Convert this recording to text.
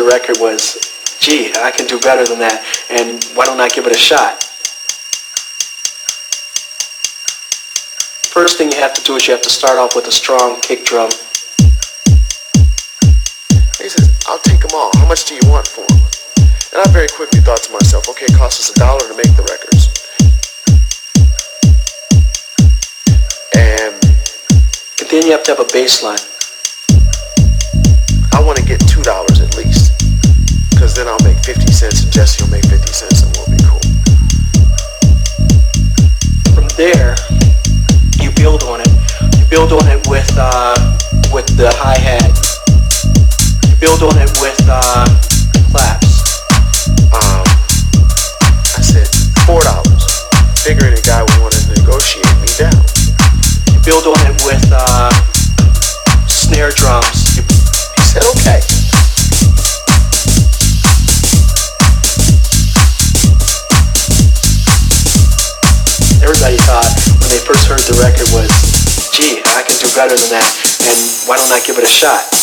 the record was, gee, I can do better than that, and why don't I give it a shot? First thing you have to do is you have to start off with a strong kick drum. He says, I'll take them all. How much do you want for them? And I very quickly thought to myself, okay, it costs us a dollar to make the records. And, and then you have to have a bass line. I want to get $2 at least. Because then I'll make 50 cents and Jesse will make 50 cents and we'll be cool. From there, you build on it. You build on it with, uh, with the hi-hat. You build on it with uh, claps. Um, I said $4. Figuring a guy would want to negotiate me down. You build on it with uh, snare drums. You said, okay. First heard the record was, gee, I can do better than that, and why don't I give it a shot?